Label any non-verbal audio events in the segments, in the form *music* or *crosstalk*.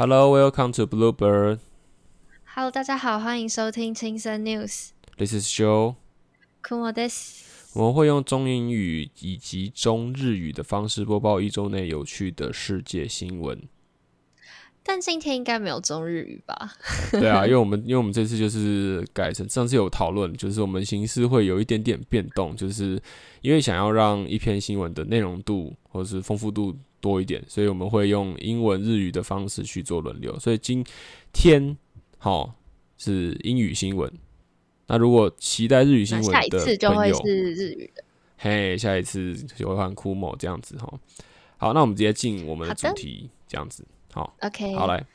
Hello, welcome to Bluebird. Hello，大家好，欢迎收听青森 News。This is Joe. Kumo des.。我们会用中英语以及中日语的方式播报一周内有趣的世界新闻。但今天应该没有中日语吧？*laughs* 对啊，因为我们因为我们这次就是改成上次有讨论，就是我们形式会有一点点变动，就是因为想要让一篇新闻的内容度或者是丰富度多一点，所以我们会用英文、日语的方式去做轮流。所以今天好、是英语新闻，那如果期待日语新那下一次就会是日语的。嘿，下一次就会换酷某这样子哈。好，那我们直接进我们的主题，这样子好。 OK，好来，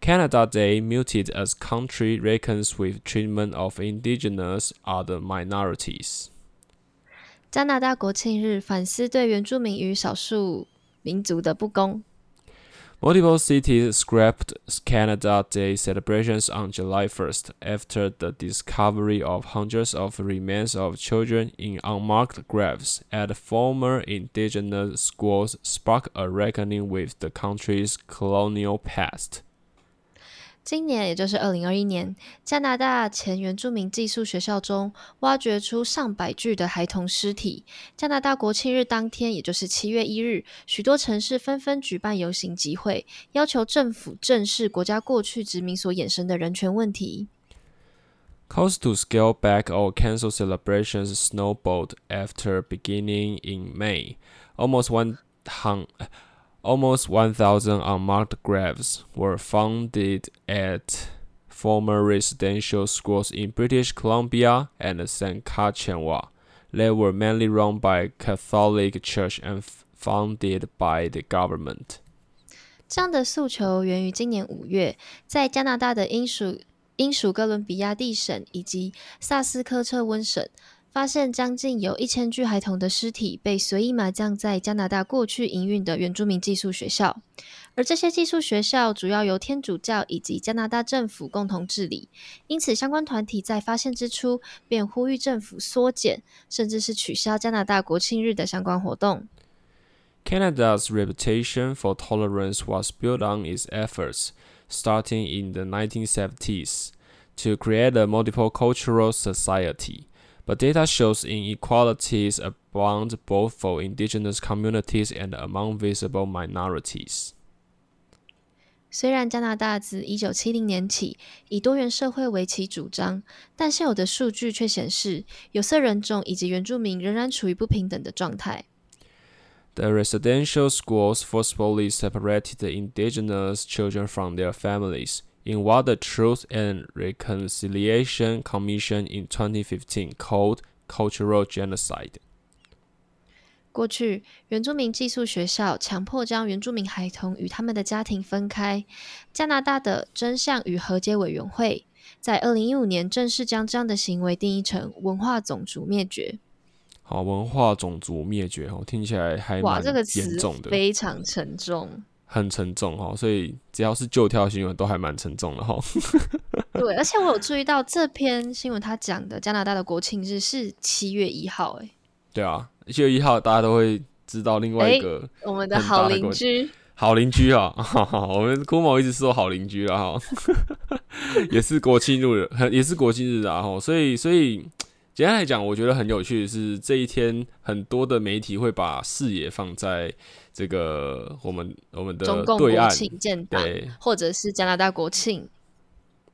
Canada Day muted as country reckons with treatment of indigenous other minorities。加拿大国庆日反思对原住民与少数民族的不公。 Multiple cities scrapped Canada Day celebrations on July 1st after the discovery of hundreds of remains of children in unmarked graves at former indigenous schools sparked a reckoning with the country's colonial past. 今年，也就是二零二一年，加拿大前原住民寄宿学校中挖掘出上百具的孩童尸体。加拿大国庆日当天，也就是七月一日，许多城市纷纷举办游行集会，要求政府正视国家过去殖民所衍生的人权问题。Calls to scale back or cancel celebrations snowballed after beginning in May. Almost one hundred. almost 1,000 unmarked graves were founded at former residential schools in British Columbia and Saskatchewan. They were mainly run by Catholic Church and f- funded by the government. 这样的诉求源于今年五月，在加拿大的英属英属哥伦比亚地省以及萨斯科彻温省， 发现将近有一千具孩童的尸体被随意埋葬在加拿大过去营运的原住民寄宿学校，而这些寄宿学校主要由天主教以及加拿大政府共同治理，因此相关团体在发现之初便呼吁政府缩减，甚至是取消加拿大国庆日的相关活动。Canada's reputation for tolerance was built on its efforts, starting in the 1970s, to create a multicultural society. But data shows inequalities abound both for indigenous communities and among visible minorities. 虽然加拿大自一九七零年起以多元社会为其主张，但现有的数据却显示，有色人种以及原住民仍然处于不平等的状态。 The residential schools forcefully separated the indigenous children from their families In what the Truth and Reconciliation Commission in 2015 called cultural genocide. 过去，原住民寄宿学校强迫将原住民孩童与他们的家庭分开。加拿大的真相与和解委员会在二零一五年正式将这样的行为定义成文化种族灭绝。好，文化种族灭绝哦，听起来还哇，蛮这个严词重的，非常沉重。很沉重哦。所以只要是旧跳新闻都还蛮沉重的哈。*laughs* 对，而且我有注意到这篇新闻，他讲的加拿大的国庆日是七月一号、哎，对啊，七月一号大家都会知道另外一个我们的好邻居。*laughs* 好邻居啊，我们郭某一直说好邻居了哈，*laughs* 也是国庆日，也是国庆日啊哈，所以所以简单来讲，我觉得很有趣的是这一天，很多的媒体会把视野放在这个我们我们的中共对岸，国庆建党，对，或者是加拿大国庆，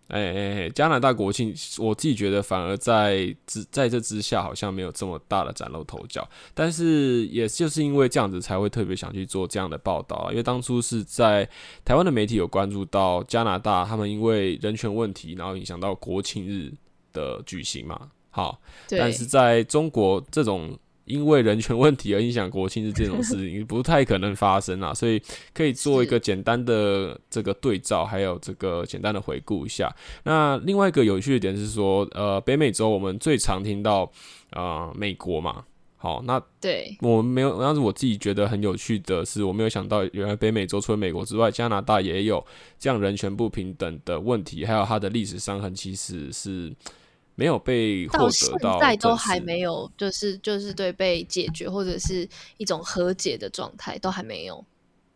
哎哎哎，加拿大国庆，我自己觉得反而在之在这之下好像没有这么大的崭露头角，但是也就是因为这样子才会特别想去做这样的报道啊，因为当初是在台湾的媒体有关注到加拿大他们因为人权问题，然后影响到国庆日的举行嘛，好，但是在中国这种因为人权问题而影响国庆日这种事 *laughs* 情不太可能发生啊，所以可以做一个简单的这个对照，还有这个简单的回顾一下。那另外一个有趣的点是说，呃，北美洲我们最常听到啊、呃美国嘛，好，那对，我们没有，但是我自己觉得很有趣的是，我没有想到原来北美洲除了美国之外，加拿大也有这样人权不平等的问题，还有它的历史伤痕，其实是没有被获到现得到在都还没有，就是就是对被解决或者是一种和解的状态，都还没有。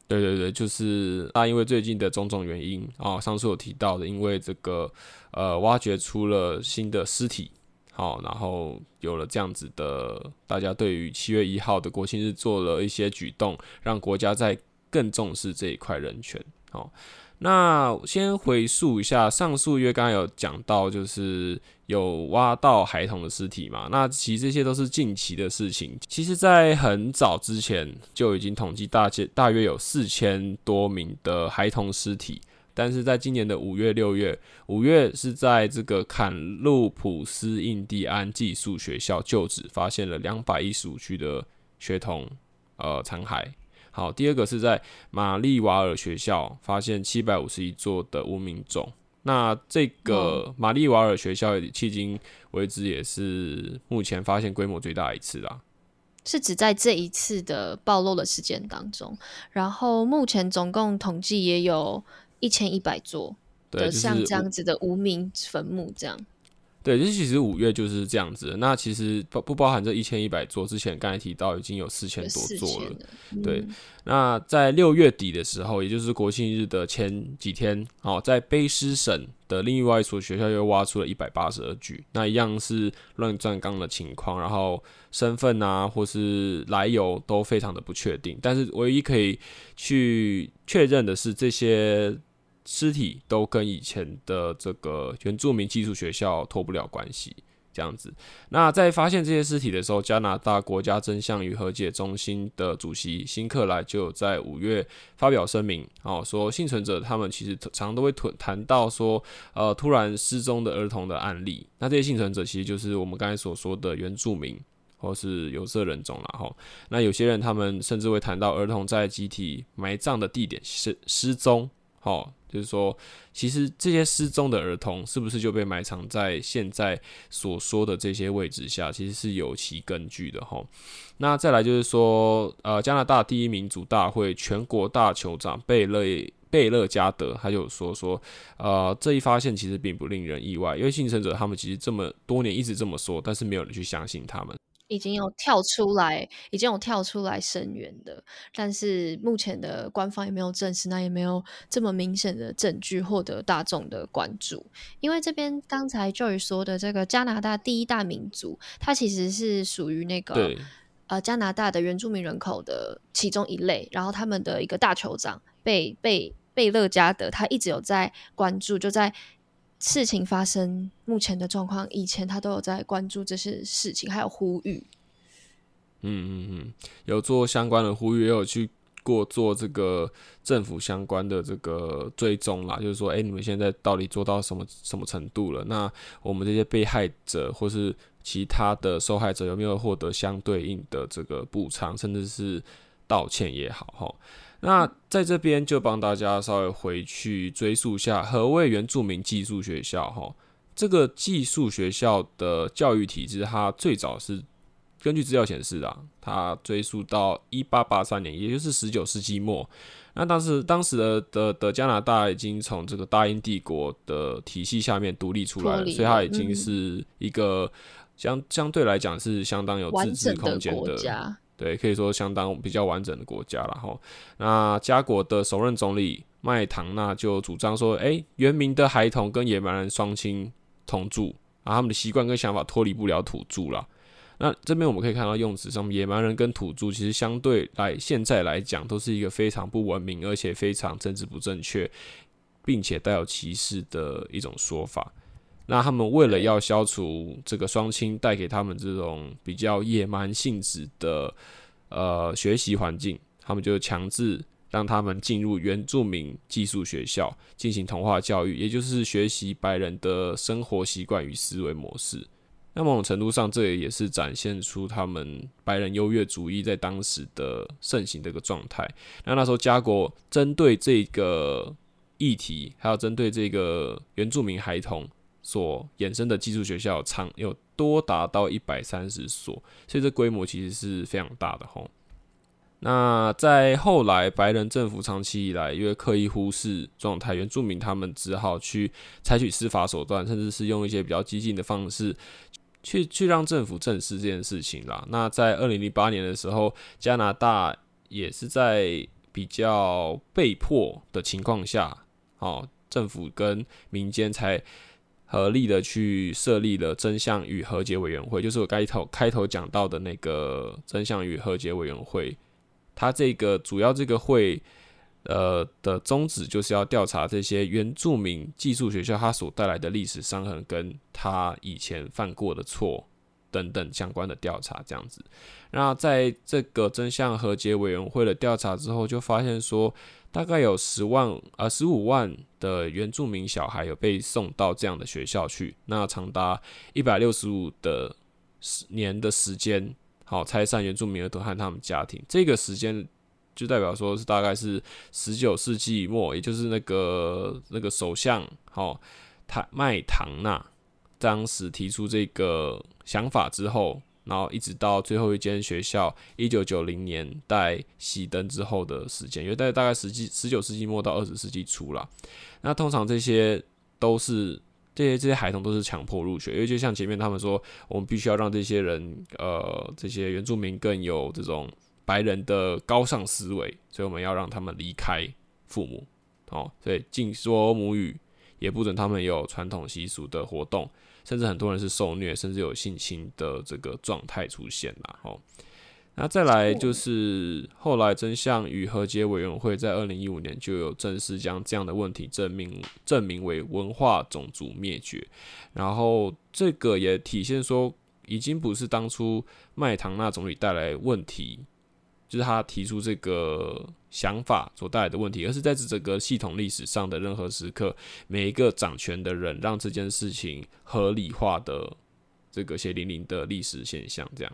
对对对，就是那因为最近的种种原因啊，上次有提到的，因为这个呃挖掘出了新的尸体，好，然后有了这样子的，大家对于七月一号的国庆日做了一些举动，让国家在更重视这一块人权，好。那先回溯一下，上述月刚刚有讲到，就是有挖到孩童的尸体嘛？那其实这些都是近期的事情。其实，在很早之前就已经统计大约大约有四千多名的孩童尸体，但是在今年的五月、六月，五月是在这个坎路普斯印第安寄宿学校旧址，发现了两百一十五具的学童呃残骸。好，第二个是在马利瓦尔学校发现七百五十一座的无名冢。那这个马利瓦尔学校迄今为止也是目前发现规模最大一次啦。是指在这一次的暴露的事件当中，然后目前总共统计也有一千一百座的像这样子的无名坟墓这样。对，就其实五月就是这样子。那其实不不包含这一千一百座，之前刚才提到已经有四千多座了。对，那在六月底的时候，也就是国庆日的前几天，哦，在卑诗省的另外一所学校又挖出了一百八十二具，那一样是乱葬岗的情况，然后身份啊或是来由都非常的不确定。但是唯一可以去确认的是这些。尸体都跟以前的这个原住民寄宿学校脱不了关系，这样子。那在发现这些尸体的时候，加拿大国家真相与和解中心的主席辛克莱就在五月发表声明，哦，说幸存者他们其实常常都会谈谈到说，呃，突然失踪的儿童的案例。那这些幸存者其实就是我们刚才所说的原住民或是有色人种了哈。那有些人他们甚至会谈到儿童在集体埋葬的地点失失踪，好。就是说，其实这些失踪的儿童是不是就被埋藏在现在所说的这些位置下？其实是有其根据的哈。那再来就是说，呃，加拿大第一民主大会全国大酋长贝勒贝勒加德他就说说，呃，这一发现其实并不令人意外，因为幸存者他们其实这么多年一直这么说，但是没有人去相信他们。已经有跳出来，已经有跳出来声援的，但是目前的官方也没有证实，那也没有这么明显的证据获得大众的关注。因为这边刚才 Joy 说的这个加拿大第一大民族，它其实是属于那个呃加拿大的原住民人口的其中一类，然后他们的一个大酋长贝贝贝勒加德，他一直有在关注，就在。事情发生，目前的状况，以前他都有在关注这些事情，还有呼吁。嗯嗯嗯，有做相关的呼吁，也有去过做这个政府相关的这个追踪啦。就是说，哎，你们现在到底做到什么什么程度了？那我们这些被害者或是其他的受害者有没有获得相对应的这个补偿，甚至是道歉也好，哈。那在这边就帮大家稍微回去追溯下何谓原住民寄宿学校哈，这个寄宿学校的教育体制，它最早是根据资料显示啊，它追溯到一八八三年，也就是十九世纪末。那当时当时的的的加拿大已经从这个大英帝国的体系下面独立出来了，所以它已经是一个相相对来讲是相当有自治空间的。对，可以说相当比较完整的国家了哈。那加国的首任总理麦唐纳就主张说，哎，原民的孩童跟野蛮人双亲同住，啊，他们的习惯跟想法脱离不了土著了。那这边我们可以看到用词上，野蛮人跟土著其实相对来现在来讲，都是一个非常不文明，而且非常政治不正确，并且带有歧视的一种说法。那他们为了要消除这个双亲带给他们这种比较野蛮性质的呃学习环境，他们就强制让他们进入原住民寄宿学校进行同化教育，也就是学习白人的生活习惯与思维模式。那某种程度上，这也也是展现出他们白人优越主义在当时的盛行的一个状态。那那时候，加国针对这个议题，还有针对这个原住民孩童。所衍生的寄宿学校长有多达到一百三十所，所以这规模其实是非常大的吼。那在后来，白人政府长期以来因为刻意忽视状态，原住民他们只好去采取司法手段，甚至是用一些比较激进的方式，去去让政府正视这件事情啦。那在二零零八年的时候，加拿大也是在比较被迫的情况下，哦，政府跟民间才合力的去设立了真相与和解委员会，就是我开头开头讲到的那个真相与和解委员会。它这个主要这个会，呃的宗旨就是要调查这些原住民寄宿学校它所带来的历史伤痕，跟他以前犯过的错。等等相关的调查，这样子。那在这个真相和解委员会的调查之后，就发现说，大概有十万呃十五万的原住民小孩有被送到这样的学校去。那长达一百六十五的十年的时间，好拆散原住民儿童和他们家庭。这个时间就代表说是大概是十九世纪末，也就是那个那个首相好他麦唐纳。当时提出这个想法之后，然后一直到最后一间学校一九九零年代熄灯之后的时间，因为在大概十纪十九世纪末到二十世纪初了。那通常这些都是这些这些孩童都是强迫入学，因为就像前面他们说，我们必须要让这些人呃这些原住民更有这种白人的高尚思维，所以我们要让他们离开父母哦，所以禁说母语，也不准他们有传统习俗的活动。甚至很多人是受虐，甚至有性侵的这个状态出现啦。哦，那再来就是后来真相与和解委员会在二零一五年就有正式将这样的问题证明证明为文化种族灭绝，然后这个也体现说，已经不是当初麦唐纳总理带来问题。就是他提出这个想法所带来的问题，而是在这整个系统历史上的任何时刻，每一个掌权的人让这件事情合理化的这个血淋淋的历史现象，这样。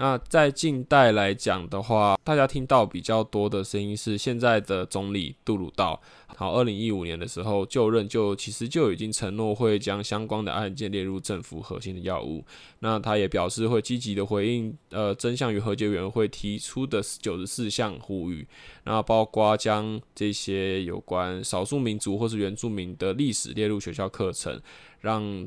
那在近代来讲的话，大家听到比较多的声音是现在的总理杜鲁道，好，二零一五年的时候就任就其实就已经承诺会将相关的案件列入政府核心的药物。那他也表示会积极的回应呃真相与和解委员会提出的九十四项呼吁，那包括将这些有关少数民族或是原住民的历史列入学校课程，让。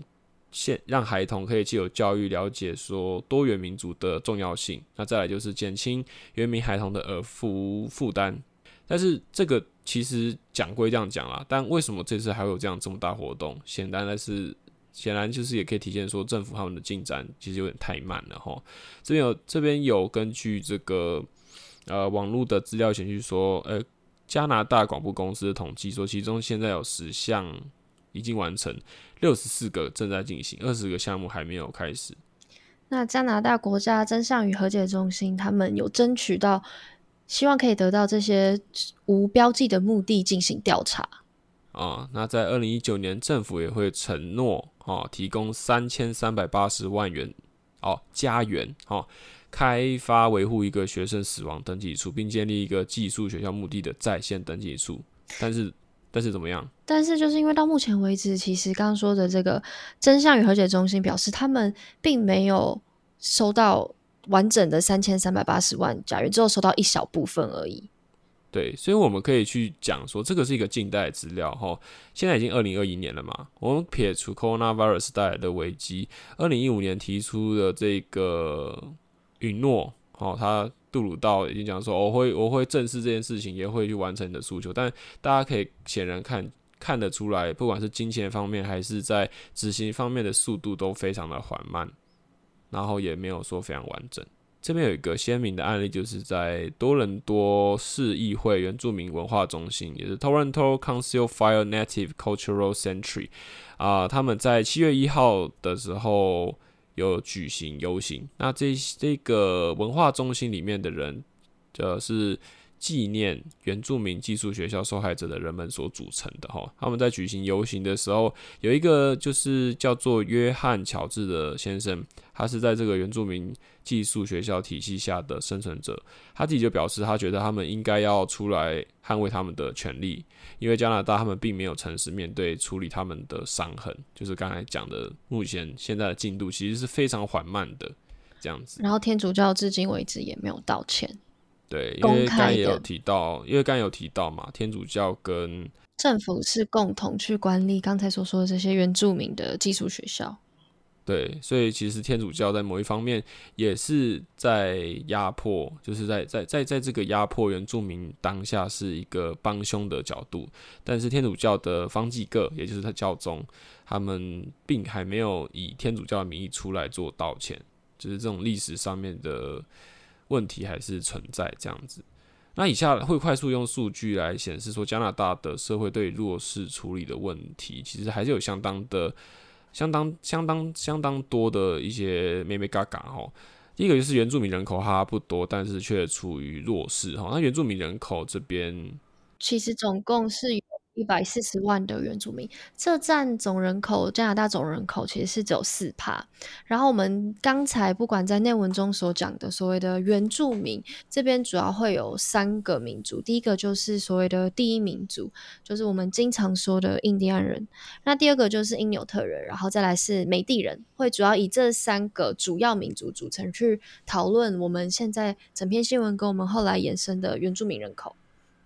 现让孩童可以既有教育了解说多元民族的重要性，那再来就是减轻原民孩童的耳负负担。但是这个其实讲归这样讲啦，但为什么这次还会有这样这么大活动？显然的是，显然就是也可以体现说政府他们的进展其实有点太慢了哈。这边有这边有根据这个呃网络的资料显示说，呃加拿大广播公司的统计说，其中现在有十项。已经完成，六十四个正在进行，二十个项目还没有开始。那加拿大国家真相与和解中心，他们有争取到，希望可以得到这些无标记的目的进行调查。啊，那在二零一九年，政府也会承诺，哦，提供三千三百八十万元，哦，加元，哦，开发维护一个学生死亡登记处，并建立一个寄宿学校目的的在线登记处，但是。但是怎么样？但是就是因为到目前为止，其实刚刚说的这个真相与和解中心表示，他们并没有收到完整的三千三百八十万假元，只有收到一小部分而已。对，所以我们可以去讲说，这个是一个近代资料哈。现在已经二零二一年了嘛，我们撇除 coronavirus 带来的危机，二零一五年提出的这个允诺，哦，他。杜鲁道已经讲说，我会我会正视这件事情，也会去完成你的诉求。但大家可以显然看看得出来，不管是金钱方面，还是在执行方面的速度都非常的缓慢，然后也没有说非常完整。这边有一个鲜明的案例，就是在多伦多市议会原住民文化中心，也是 Toronto Council Fire Native Cultural Century 啊，他们在七月一号的时候。有举行游行，那这这个文化中心里面的人，就，是纪念原住民寄宿学校受害者的人们所组成的哈。他们在举行游行的时候，有一个就是叫做约翰乔治的先生，他是在这个原住民。寄宿学校体系下的生存者，他自己就表示，他觉得他们应该要出来捍卫他们的权利，因为加拿大他们并没有诚实面对处理他们的伤痕，就是刚才讲的，目前现在的进度其实是非常缓慢的这样子。然后天主教至今为止也没有道歉。对，因为刚也有提到，因为刚有提到嘛，天主教跟政府是共同去管理刚才所说的这些原住民的寄宿学校。对，所以其实天主教在某一方面也是在压迫，就是在在在在这个压迫原住民当下是一个帮凶的角度，但是天主教的方济各，也就是他教宗，他们并还没有以天主教的名义出来做道歉，就是这种历史上面的问题还是存在这样子。那以下会快速用数据来显示说，加拿大的社会对弱势处理的问题，其实还是有相当的。相当相当相当多的一些咩咩嘎嘎哈，第一个就是原住民人口哈不多，但是却处于弱势哈。那原住民人口这边，其实总共是。一百四十万的原住民，这占总人口加拿大总人口其实是只有四帕。然后我们刚才不管在内文中所讲的所谓的原住民，这边主要会有三个民族。第一个就是所谓的第一民族，就是我们经常说的印第安人。那第二个就是因纽特人，然后再来是美地人，会主要以这三个主要民族组成去讨论我们现在整篇新闻跟我们后来延伸的原住民人口。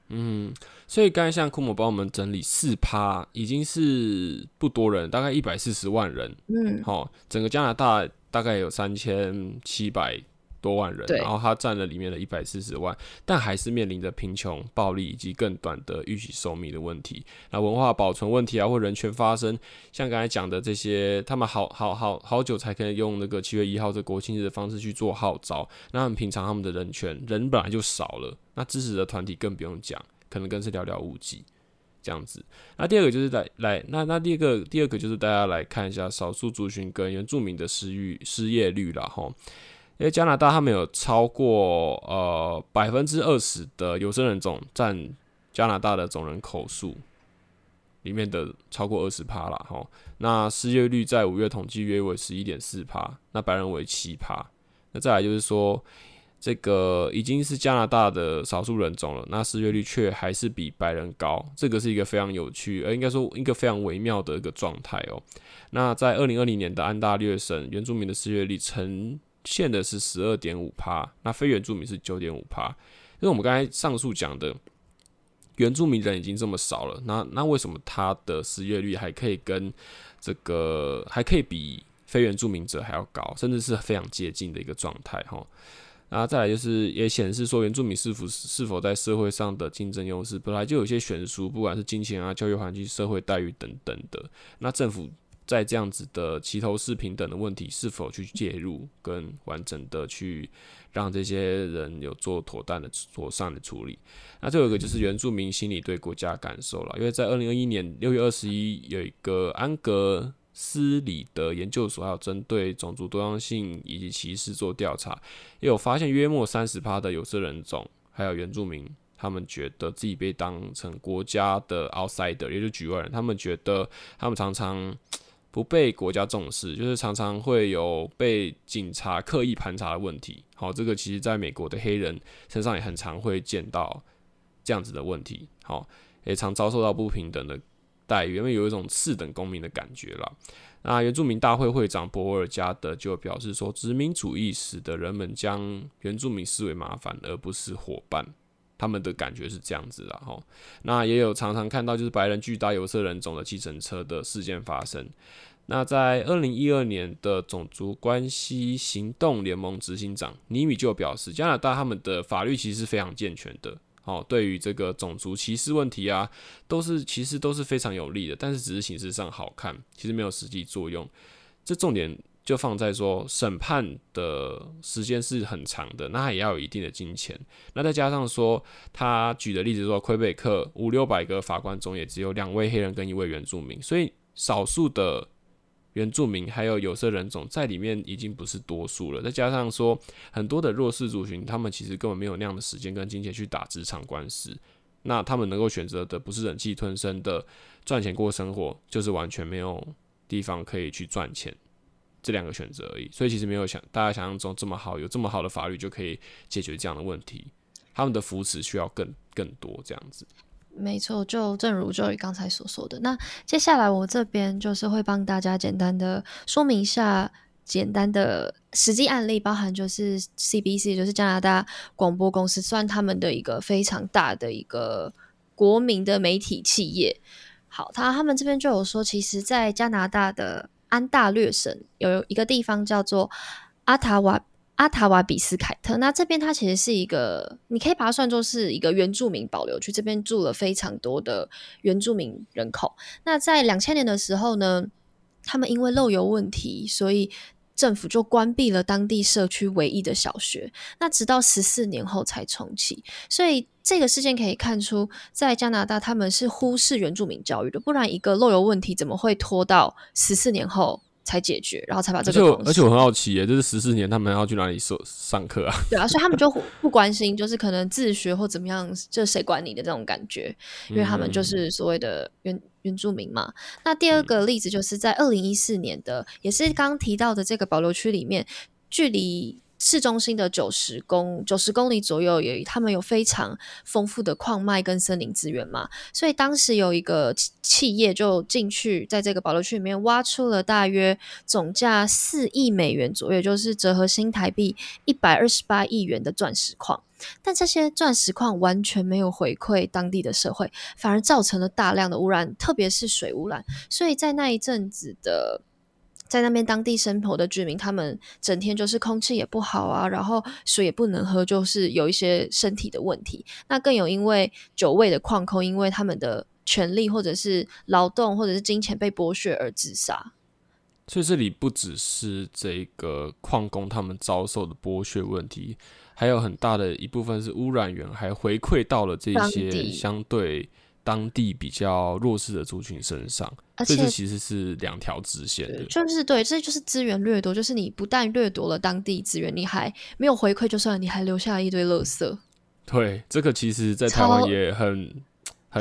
嗯，所以刚才像库姆帮我们整理四趴，已经是不多人，大概一百四十万人。嗯，好，整个加拿大大概有三千七百。多万人，然后他占了里面的一百四十万，但还是面临着贫穷、暴力以及更短的预期寿命的问题。那文化保存问题啊，或人权发生，像刚才讲的这些，他们好好好好久才可以用那个七月一号这国庆日的方式去做号召。那很平常，他们的人权人本来就少了，那支持的团体更不用讲，可能更是寥寥无几这样子。那第二个就是来来，那那第二个第二个就是大家来看一下少数族群跟原住民的失育失业率了哈。因为加拿大他们有超过呃百分之二十的有色人种占加拿大的总人口数里面的超过二十趴了哈，那失业率在五月统计约为十一点四趴，那白人为七趴，那再来就是说这个已经是加拿大的少数人种了，那失业率却还是比白人高，这个是一个非常有趣，而应该说一个非常微妙的一个状态哦。那在二零二零年的安大略省原住民的失业率呈现的是十二点五趴，那非原住民是九点五趴。因为我们刚才上述讲的，原住民人已经这么少了，那那为什么他的失业率还可以跟这个还可以比非原住民者还要高，甚至是非常接近的一个状态哈？然后再来就是也显示说，原住民是否是否在社会上的竞争优势本来就有些悬殊，不管是金钱啊、教育环境、社会待遇等等的，那政府。在这样子的齐头式平等的问题，是否去介入跟完整的去让这些人有做妥当的妥善的处理？那最后一个就是原住民心理对国家感受了，因为在二零二一年六月二十一有一个安格斯里的研究所，还有针对种族多样性以及歧视做调查，也有发现约莫三十趴的有色人种还有原住民，他们觉得自己被当成国家的 outsider，也就局外人，他们觉得他们常常。不被国家重视，就是常常会有被警察刻意盘查的问题。好，这个其实在美国的黑人身上也很常会见到这样子的问题。好，也常遭受到不平等的待遇，因为有一种次等公民的感觉了。那原住民大会会长博尔加德就表示说，殖民主义使得人们将原住民视为麻烦，而不是伙伴。他们的感觉是这样子的哈，那也有常常看到就是白人巨大有色人种的计程车的事件发生。那在二零一二年的种族关系行动联盟执行长尼米就表示，加拿大他们的法律其实是非常健全的，哦，对于这个种族歧视问题啊，都是其实都是非常有利的，但是只是形式上好看，其实没有实际作用。这重点。就放在说审判的时间是很长的，那也要有一定的金钱。那再加上说，他举的例子说，魁北克五六百个法官中也只有两位黑人跟一位原住民，所以少数的原住民还有有色人种在里面已经不是多数了。再加上说，很多的弱势族群，他们其实根本没有那样的时间跟金钱去打职场官司，那他们能够选择的不是忍气吞声的赚钱过生活，就是完全没有地方可以去赚钱。这两个选择而已，所以其实没有想大家想象中这么好，有这么好的法律就可以解决这样的问题。他们的扶持需要更更多这样子。没错，就正如 Joey 刚才所说的，那接下来我这边就是会帮大家简单的说明一下简单的实际案例，包含就是 CBC，就是加拿大广播公司，算他们的一个非常大的一个国民的媒体企业。好，他他们这边就有说，其实，在加拿大的安大略省有一个地方叫做阿塔瓦阿塔瓦比斯凯特。那这边它其实是一个，你可以把它算作是一个原住民保留区，这边住了非常多的原住民人口。那在两千年的时候呢，他们因为漏油问题，所以政府就关闭了当地社区唯一的小学。那直到十四年后才重启，所以。这个事件可以看出，在加拿大他们是忽视原住民教育的，不然一个漏油问题怎么会拖到十四年后才解决，然后才把这个？而且而且我很好奇耶，就是十四年他们要去哪里上上课啊？对啊，所以他们就不关心，就是可能自学或怎么样，就谁管你的这种感觉，因为他们就是所谓的原原住民嘛。那第二个例子就是在二零一四年的，也是刚刚提到的这个保留区里面，距离。市中心的九十公九十公里左右，有他们有非常丰富的矿脉跟森林资源嘛，所以当时有一个企业就进去，在这个保留区里面挖出了大约总价四亿美元左右，就是折合新台币一百二十八亿元的钻石矿。但这些钻石矿完全没有回馈当地的社会，反而造成了大量的污染，特别是水污染。所以在那一阵子的。在那边当地生活的居民，他们整天就是空气也不好啊，然后水也不能喝，就是有一些身体的问题。那更有因为久味的矿工，因为他们的权利或者是劳动或者是金钱被剥削而自杀。所以这里不只是这个矿工他们遭受的剥削问题，还有很大的一部分是污染源还回馈到了这些相对。当地比较弱势的族群身上，所以这其实是两条直线的，就是对，这就是资源掠夺，就是你不但掠夺了当地资源，你还没有回馈，就算你还留下一堆垃圾。对，这个其实在台湾也很。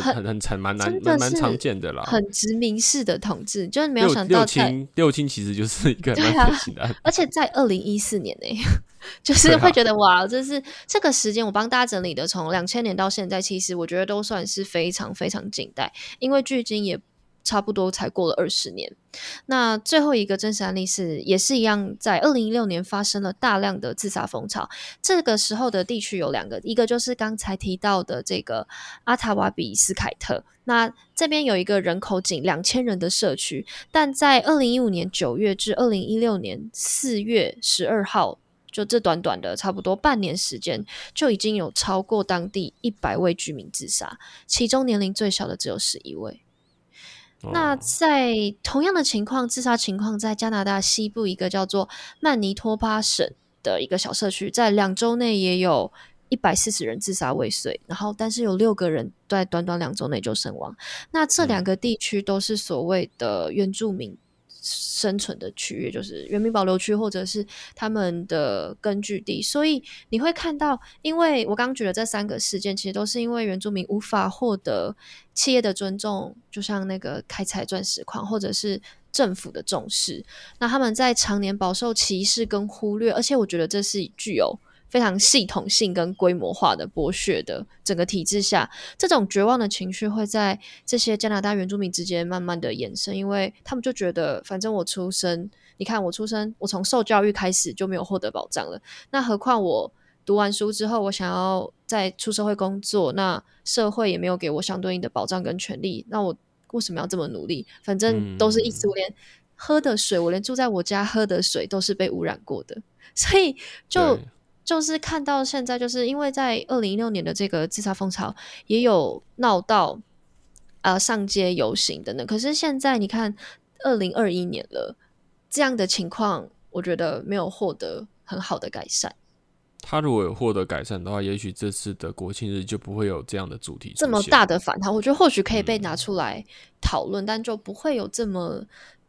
很很很惨，蛮难蛮蛮常见的啦。很殖民式的统治，就是没有想到。六亲六亲其实就是一个蛮典型的。而且在二零一四年呢，*laughs* 就是会觉得哇，这是这个时间我帮大家整理的，从两千年到现在，其实我觉得都算是非常非常近代，因为距今也。差不多才过了二十年，那最后一个真实案例是，也是一样，在二零一六年发生了大量的自杀风潮。这个时候的地区有两个，一个就是刚才提到的这个阿塔瓦比斯凯特，那这边有一个人口仅两千人的社区，但在二零一五年九月至二零一六年四月十二号，就这短短的差不多半年时间，就已经有超过当地一百位居民自杀，其中年龄最小的只有十一位。那在同样的情况，自杀情况在加拿大西部一个叫做曼尼托巴省的一个小社区，在两周内也有一百四十人自杀未遂，然后但是有六个人在短短两周内就身亡。那这两个地区都是所谓的原住民。生存的区域就是原民保留区，或者是他们的根据地，所以你会看到，因为我刚举的这三个事件，其实都是因为原住民无法获得企业的尊重，就像那个开采钻石矿，或者是政府的重视，那他们在常年饱受歧视跟忽略，而且我觉得这是具有。非常系统性跟规模化的剥削的整个体制下，这种绝望的情绪会在这些加拿大原住民之间慢慢的延伸，因为他们就觉得，反正我出生，你看我出生，我从受教育开始就没有获得保障了，那何况我读完书之后，我想要在出社会工作，那社会也没有给我相对应的保障跟权利，那我为什么要这么努力？反正都是一直连喝的水，我连住在我家喝的水都是被污染过的，所以就。就是看到现在，就是因为在二零一六年的这个自杀风潮，也有闹到呃上街游行等等。可是现在你看，二零二一年了，这样的情况，我觉得没有获得很好的改善。他如果有获得改善的话，也许这次的国庆日就不会有这样的主题这么大的反弹。我觉得或许可以被拿出来讨论，但就不会有这么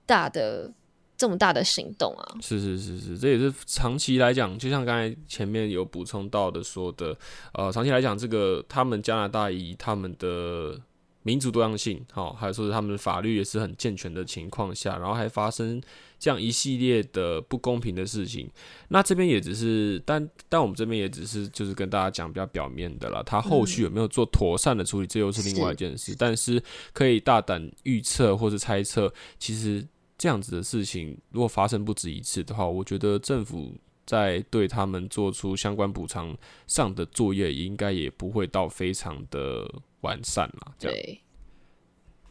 大的。这么大的行动啊！是是是是，这也是长期来讲，就像刚才前面有补充到的说的，呃，长期来讲，这个他们加拿大以他们的民族多样性，好，还有说是他们的法律也是很健全的情况下，然后还发生这样一系列的不公平的事情。那这边也只是，但但我们这边也只是就是跟大家讲比较表面的了，他后续有没有做妥善的处理，这又是另外一件事。但是可以大胆预测或是猜测，其实。这样子的事情，如果发生不止一次的话，我觉得政府在对他们做出相关补偿上的作业，应该也不会到非常的完善嘛。对，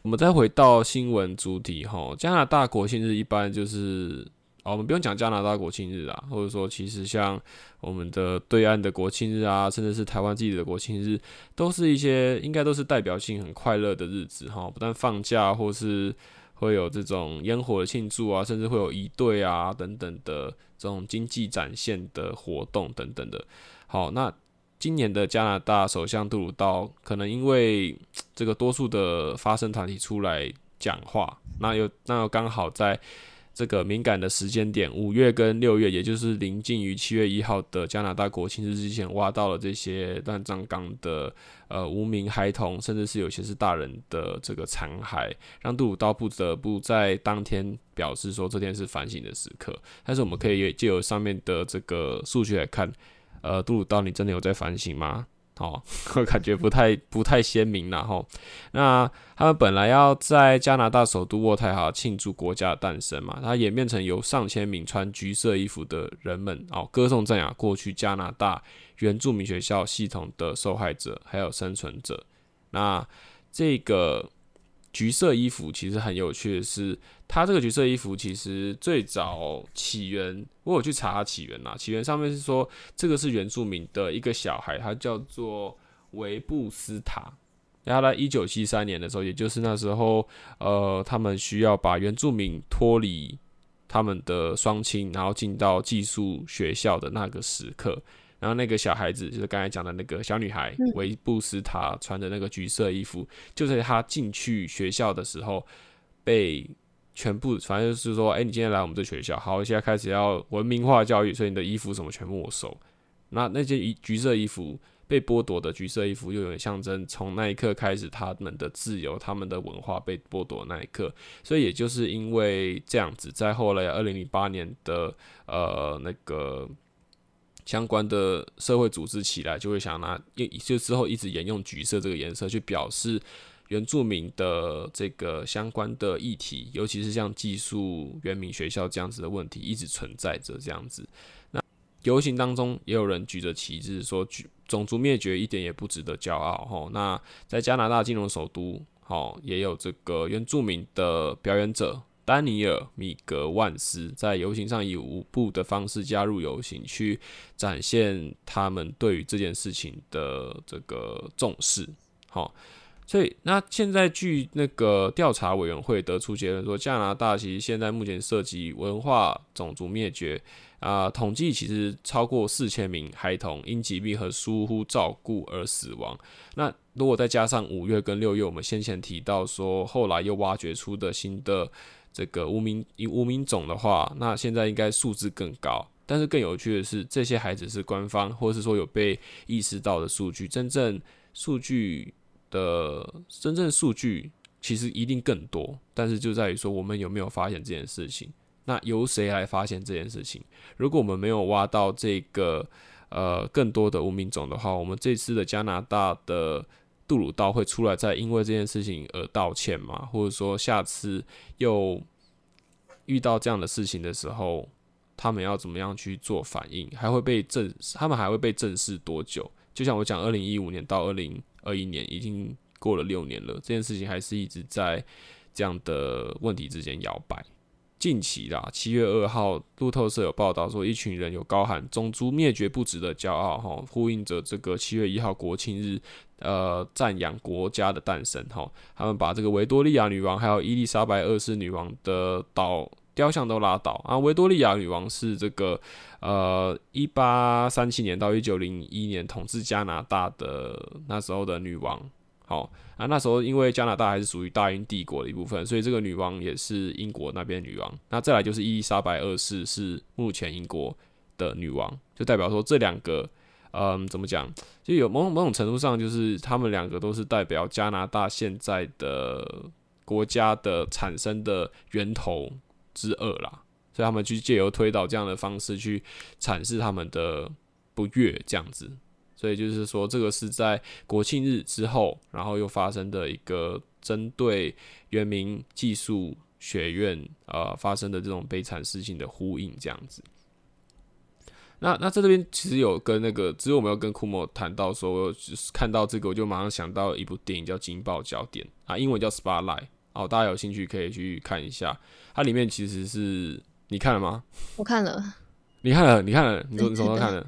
我们再回到新闻主题哈，加拿大国庆日一般就是哦，我们不用讲加拿大国庆日啊，或者说其实像我们的对岸的国庆日啊，甚至是台湾自己的国庆日，都是一些应该都是代表性很快乐的日子哈，不但放假或是。会有这种烟火的庆祝啊，甚至会有一队啊等等的这种经济展现的活动等等的。好，那今年的加拿大首相杜鲁道可能因为这个多数的发声团体出来讲话，那又那又刚好在。这个敏感的时间点，五月跟六月，也就是临近于七月一号的加拿大国庆日之前，挖到了这些乱葬岗的呃无名孩童，甚至是有些是大人的这个残骸，让杜鲁道不得不在当天表示说这天是反省的时刻。但是我们可以借由上面的这个数据来看，呃，杜鲁道你真的有在反省吗？哦，我 *laughs* 感觉不太不太鲜明了哈。那他们本来要在加拿大首都渥太华庆祝国家的诞生嘛，它演变成由上千名穿橘色衣服的人们哦，歌颂赞扬过去加拿大原住民学校系统的受害者还有生存者。那这个。橘色衣服其实很有趣的是，它这个橘色衣服其实最早起源，我有去查它起源啦。起源上面是说，这个是原住民的一个小孩，他叫做维布斯塔。然后在一九七三年的时候，也就是那时候，呃，他们需要把原住民脱离他们的双亲，然后进到寄宿学校的那个时刻。然后那个小孩子就是刚才讲的那个小女孩维布斯塔穿的那个橘色衣服，就在她进去学校的时候被全部，反正就是说，哎，你今天来我们这学校，好，现在开始要文明化教育，所以你的衣服什么全部没收。那那件衣橘色衣服被剥夺的橘色衣服，又有点象征从那一刻开始他们的自由、他们的文化被剥夺那一刻。所以也就是因为这样子，在后来二零零八年的呃那个。相关的社会组织起来，就会想拿，就之后一直沿用橘色这个颜色去表示原住民的这个相关的议题，尤其是像寄宿原民学校这样子的问题一直存在着这样子。那游行当中也有人举着旗帜说，种族灭绝一点也不值得骄傲。吼，那在加拿大金融首都，吼也有这个原住民的表演者。丹尼尔·米格万斯在游行上以舞步的方式加入游行，去展现他们对于这件事情的这个重视。好，所以那现在据那个调查委员会得出结论说，加拿大其实现在目前涉及文化种族灭绝啊，统计其实超过四千名孩童因疾病和疏忽照顾而死亡。那如果再加上五月跟六月，我们先前提到说，后来又挖掘出的新的。这个无名无名种的话，那现在应该数字更高。但是更有趣的是，这些孩子是官方或者是说有被意识到的数据，真正数据的真正数据其实一定更多。但是就在于说，我们有没有发现这件事情？那由谁来发现这件事情？如果我们没有挖到这个呃更多的无名种的话，我们这次的加拿大的。杜鲁道会出来再因为这件事情而道歉吗？或者说下次又遇到这样的事情的时候，他们要怎么样去做反应？还会被正他们还会被正视多久？就像我讲，二零一五年到二零二一年已经过了六年了，这件事情还是一直在这样的问题之间摇摆。近期啦，七月二号，路透社有报道说，一群人有高喊“种族灭绝不值得骄傲”哈，呼应着这个七月一号国庆日，呃，赞扬国家的诞生哈。他们把这个维多利亚女王还有伊丽莎白二世女王的倒雕像都拉倒啊。维多利亚女王是这个呃一八三七年到一九零一年统治加拿大的那时候的女王。好啊，那时候因为加拿大还是属于大英帝国的一部分，所以这个女王也是英国那边女王。那再来就是伊丽莎白二世是目前英国的女王，就代表说这两个，嗯，怎么讲，就有某某种程度上，就是他们两个都是代表加拿大现在的国家的产生的源头之二啦。所以他们去借由推导这样的方式去阐释他们的不悦，这样子。所以就是说，这个是在国庆日之后，然后又发生的一个针对原民技术学院呃发生的这种悲惨事情的呼应，这样子。那那在这边其实有跟那个，只有我们有跟库莫谈到说，就是看到这个，我就马上想到一部电影叫《惊爆焦点》啊，英文叫《Spotlight》，哦，大家有兴趣可以去看一下。它里面其实是你看了吗？我看了，你看了，你看了，你说你什么时候看的？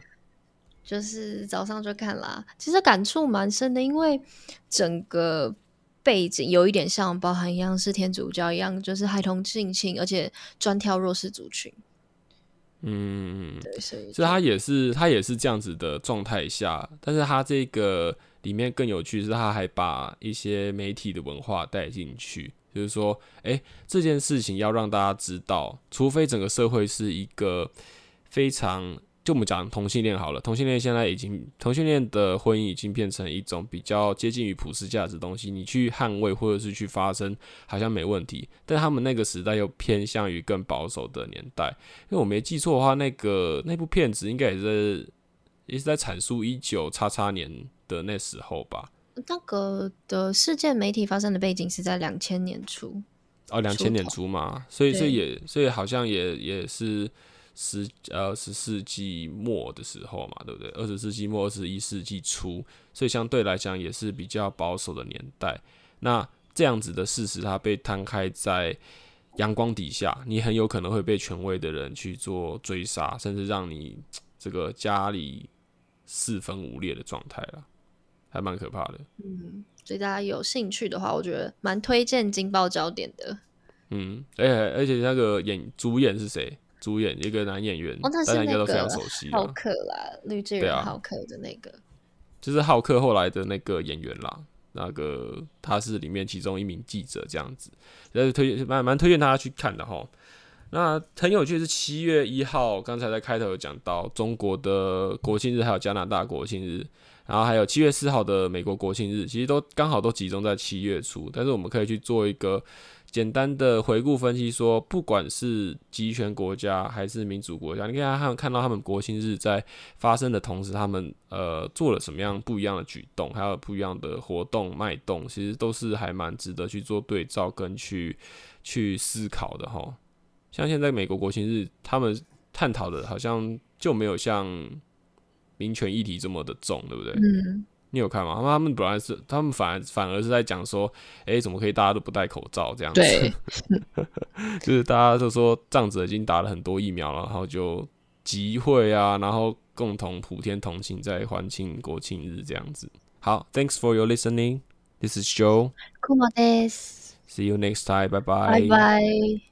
就是早上就看啦。其实感触蛮深的，因为整个背景有一点像包含一样是天主教一样，就是孩童性侵，而且专挑弱势族群。嗯，对，所以所以他也是他也是这样子的状态下，但是他这个里面更有趣是，他还把一些媒体的文化带进去，就是说，哎、这件事情要让大家知道，除非整个社会是一个非常，就我们讲同性恋好了，同性恋现在已经同性恋的婚姻已经变成一种比较接近于普世价值的东西，你去捍卫或者是去发声，好像没问题，但他们那个时代又偏向于更保守的年代。因为我没记错的话，那个那部片子应该也是也是在阐述一九叉叉年的那时候吧？那个的事件媒体发生的背景是在两千年初。哦，两千年初嘛，所以所以也所以好像也也是十呃十世纪末的时候嘛，对不对？二十世纪末二十一世纪初，所以相对来讲也是比较保守的年代。那这样子的事实，它被摊开在阳光底下，你很有可能会被权威的人去做追杀，甚至让你这个家里四分五裂的状态了，还蛮可怕的。嗯，所以大家有兴趣的话，我觉得蛮推荐《金爆焦点》的。嗯，而且而且那个演主演是谁？主演一个男演员，大家应该都非常熟悉浩了，克啦，绿巨人浩克的那个。就是浩克后来的那个演员啦。那个他是里面其中一名记者，这样子，但是推蛮蛮推荐大家去看的哈。那很有趣的是七月一号，刚才在开头有讲到中国的国庆日，还有加拿大国庆日，然后还有七月四号的美国国庆日，其实都刚好都集中在七月初。但是我们可以去做一个简单的回顾分析说，不管是集权国家还是民主国家，你可以看他们看到他们国庆日在发生的同时，他们呃做了什么样不一样的举动，还有不一样的活动脉动，其实都是还蛮值得去做对照跟去去思考的哈。像现在美国国庆日，他们探讨的好像就没有像民权议题这么的重，对不对？嗯，你有看吗？他们本来是，他们反而反而是在讲说，诶，怎么可以大家都不戴口罩这样子？对，*laughs* 就是大家都说这样子已经打了很多疫苗了，然后就集会啊，然后共同普天同庆，在欢庆国庆日这样子。好，Thanks for your listening. This is Joe. 库莫です。See you next time. Bye。